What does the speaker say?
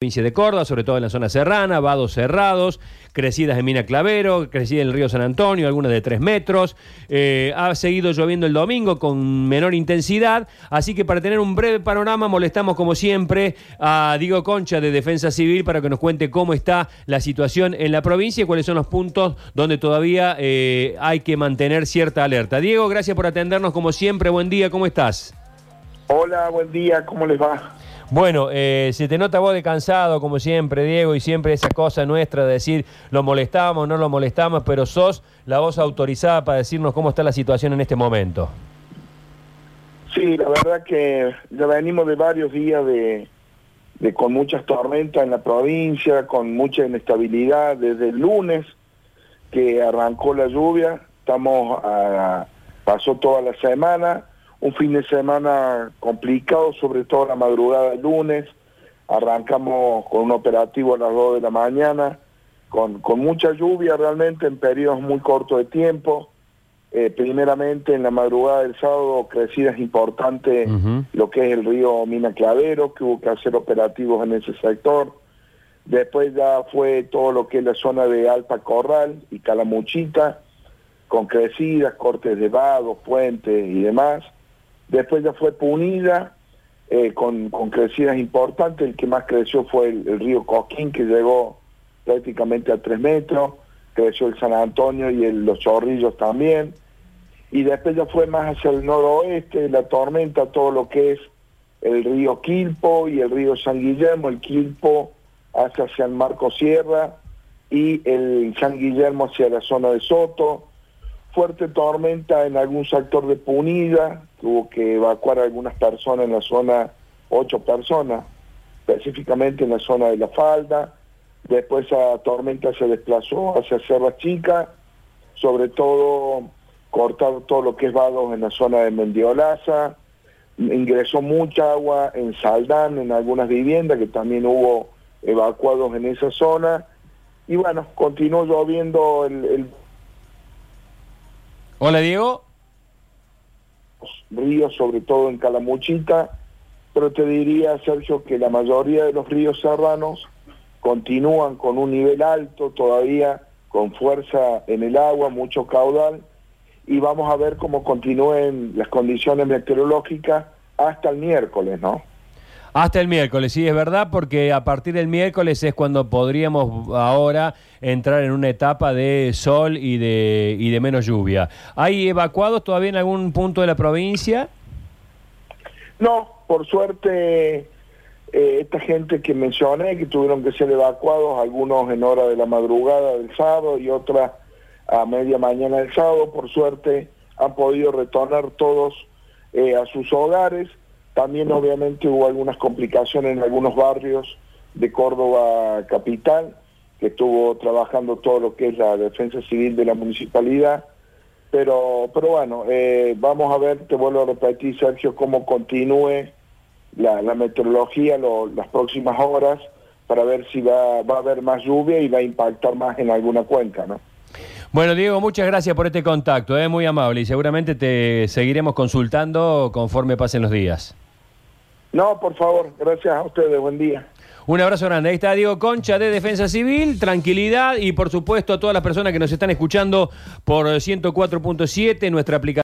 provincia de Córdoba, sobre todo en la zona serrana, vados cerrados, crecidas en Mina Clavero, crecida en el río San Antonio, algunas de 3 metros. Eh, ha seguido lloviendo el domingo con menor intensidad, así que para tener un breve panorama molestamos como siempre a Diego Concha de Defensa Civil para que nos cuente cómo está la situación en la provincia y cuáles son los puntos donde todavía eh, hay que mantener cierta alerta. Diego, gracias por atendernos como siempre, buen día, ¿cómo estás? Hola, buen día, ¿cómo les va? Bueno, eh, se te nota vos de cansado, como siempre, Diego, y siempre esa cosa nuestra de decir lo molestamos, no lo molestamos, pero sos la voz autorizada para decirnos cómo está la situación en este momento. Sí, la verdad que ya venimos de varios días de, con muchas tormentas en la provincia, con mucha inestabilidad desde el lunes que arrancó la lluvia, estamos pasó toda la semana un fin de semana complicado, sobre todo la madrugada del lunes. Arrancamos con un operativo a las 2 de la mañana, con, con mucha lluvia realmente en periodos muy cortos de tiempo. Eh, primeramente en la madrugada del sábado crecidas importantes lo que es el río Mina Clavero, que hubo que hacer operativos en ese sector. Después ya fue todo lo que es la zona de Alta Corral y Calamuchita, con crecidas, cortes de vados, puentes y demás. Después ya fue punida eh, con, crecidas importantes. El que más creció fue el, río Coquín, que llegó prácticamente a tres metros. Creció el San Antonio y los Chorrillos también. Y después ya fue más hacia el noroeste, la tormenta, todo lo que es el río Quilpo y el río San Guillermo. El Quilpo hacia San Marcos Sierra y el San Guillermo hacia la zona de Soto fuerte tormenta en algún sector de Punida, tuvo que evacuar algunas personas en la zona, ocho personas, específicamente en la zona de la falda. Después esa tormenta se desplazó hacia Sierra Chica, sobre todo cortar todo lo que es vados en la zona de Mendiolaza. Ingresó mucha agua en Saldán, en algunas viviendas, que también hubo evacuados en esa zona. Y bueno, continuó lloviendo el Hola, Diego. Ríos, sobre todo en Calamuchita, pero te diría, Sergio, que la mayoría de los ríos serranos continúan con un nivel alto todavía, con fuerza en el agua, mucho caudal, y vamos a ver cómo continúen las condiciones meteorológicas hasta el miércoles, ¿no? Hasta el miércoles, sí, es verdad, porque a partir del miércoles es cuando podríamos ahora entrar en una etapa de sol y de, y de menos lluvia. ¿Hay evacuados todavía en algún punto de la provincia? No, por suerte, eh, esta gente que mencioné, que tuvieron que ser evacuados, algunos en hora de la madrugada del sábado y otras a media mañana del sábado, por suerte han podido retornar todos eh, a sus hogares también obviamente hubo algunas complicaciones en algunos barrios de Córdoba capital, que estuvo trabajando todo lo que es la defensa civil de la municipalidad. Pero, pero bueno, eh, vamos a ver, te vuelvo a repetir, Sergio, cómo continúe la, meteorología las próximas horas para ver si va, va a haber más lluvia y va a impactar más en alguna cuenca, ¿no? Bueno, Diego, muchas gracias por este contacto, es eh, muy amable y seguramente te seguiremos consultando conforme pasen los días. No, por favor, gracias a ustedes, buen día. Un abrazo grande. Ahí está Diego Concha de Defensa Civil, tranquilidad y por supuesto a todas las personas que nos están escuchando por 104.7, nuestra aplicación.